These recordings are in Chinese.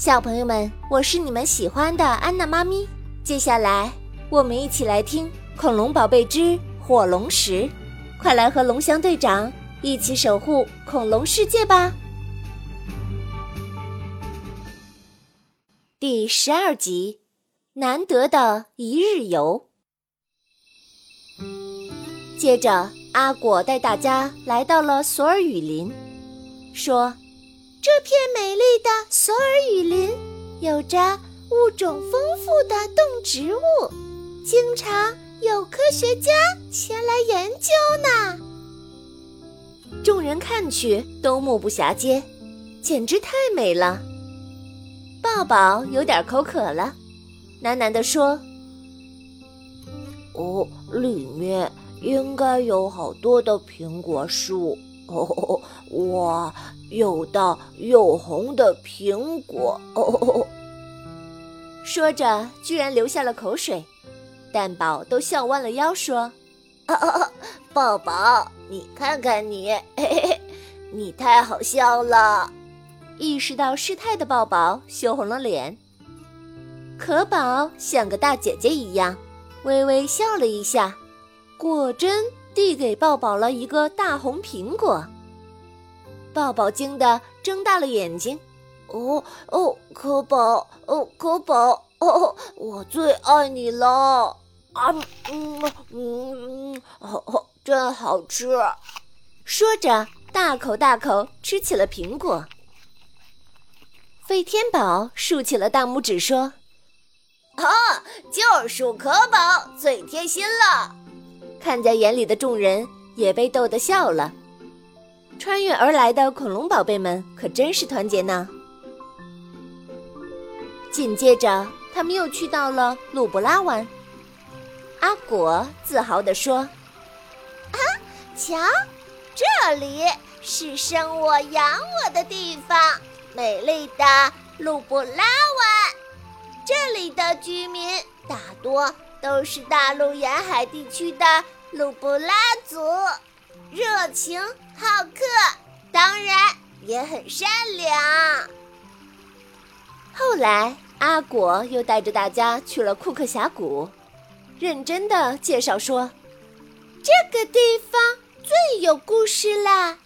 小朋友们，我是你们喜欢的安娜妈咪。接下来，我们一起来听《恐龙宝贝之火龙石》，快来和龙翔队长一起守护恐龙世界吧！第十二集，难得的一日游。接着，阿果带大家来到了索尔雨林，说。这片美丽的索尔雨林有着物种丰富的动植物，经常有科学家前来研究呢。众人看去都目不暇接，简直太美了。抱抱有点口渴了，喃喃地说：“哦，里面应该有好多的苹果树。”哦，哇，又大又红的苹果！哦，说着居然流下了口水。蛋宝都笑弯了腰说：“宝宝，你看看你，嘿嘿，你太好笑了。”意识到失态的抱抱羞红了脸。可宝像个大姐姐一样，微微笑了一下，果真。递给抱抱了一个大红苹果，抱抱惊得睁大了眼睛。哦哦，可宝，哦可宝，哦，我最爱你了！啊，嗯嗯嗯，哦，真好吃！说着，大口大口吃起了苹果。飞天宝竖起了大拇指说：“啊，就属可宝最贴心了。”看在眼里的众人也被逗得笑了。穿越而来的恐龙宝贝们可真是团结呢。紧接着，他们又去到了鲁布拉湾。阿果自豪地说：“啊，瞧，这里是生我养我的地方，美丽的鲁布拉湾。这里的居民大多……”都是大陆沿海地区的鲁布拉族，热情好客，当然也很善良。后来，阿果又带着大家去了库克峡谷，认真的介绍说：“这个地方最有故事啦，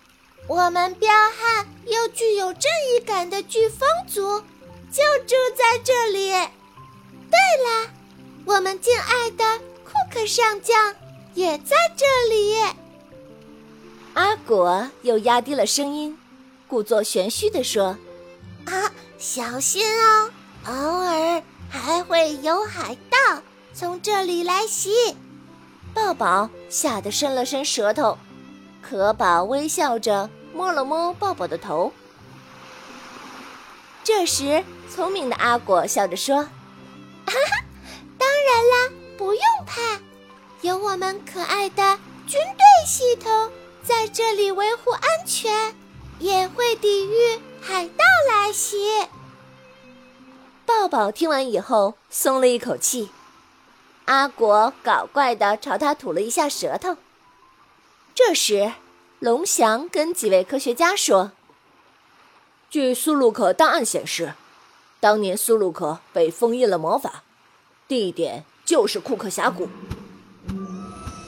我们彪悍又具有正义感的飓风族就住在这里。对了。”我们敬爱的库克上将也在这里。阿果又压低了声音，故作玄虚地说：“啊，小心哦，偶尔还会有海盗从这里来袭。”抱抱吓得伸了伸舌头，可宝微笑着摸了摸抱抱的头。这时，聪明的阿果笑着说。然啦，不用怕，有我们可爱的军队系统在这里维护安全，也会抵御海盗来袭。抱抱听完以后松了一口气，阿果搞怪的朝他吐了一下舌头。这时，龙翔跟几位科学家说：“据苏鲁克档案显示，当年苏鲁克被封印了魔法。”地点就是库克峡谷。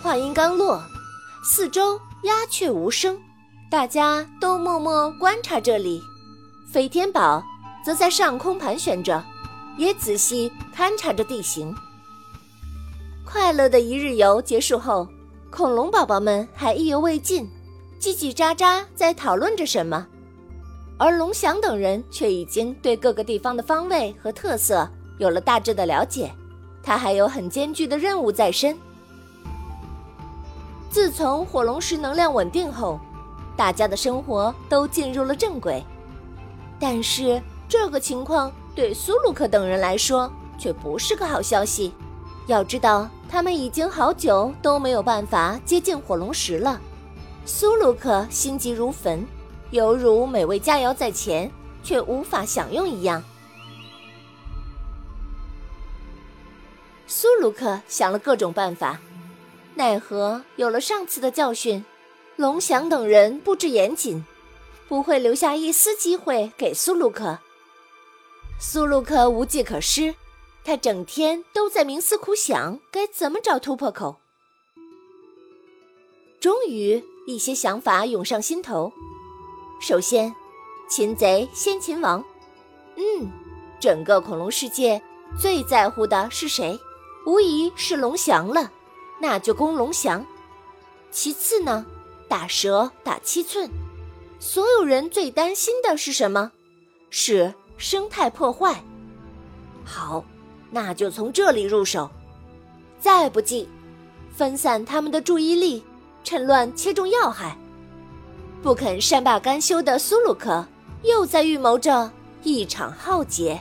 话音刚落，四周鸦雀无声，大家都默默观察这里。飞天宝则在上空盘旋着，也仔细勘察着地形。快乐的一日游结束后，恐龙宝宝们还意犹未尽，叽叽喳喳在讨论着什么，而龙翔等人却已经对各个地方的方位和特色有了大致的了解。他还有很艰巨的任务在身。自从火龙石能量稳定后，大家的生活都进入了正轨。但是这个情况对苏鲁克等人来说却不是个好消息。要知道，他们已经好久都没有办法接近火龙石了。苏鲁克心急如焚，犹如美味佳肴在前，却无法享用一样。苏鲁克想了各种办法，奈何有了上次的教训，龙翔等人布置严谨，不会留下一丝机会给苏鲁克。苏鲁克无计可施，他整天都在冥思苦想，该怎么找突破口。终于，一些想法涌上心头。首先，擒贼先擒王。嗯，整个恐龙世界最在乎的是谁？无疑是龙翔了，那就攻龙翔。其次呢，打蛇打七寸。所有人最担心的是什么？是生态破坏。好，那就从这里入手。再不济，分散他们的注意力，趁乱切中要害。不肯善罢甘休的苏鲁克又在预谋着一场浩劫。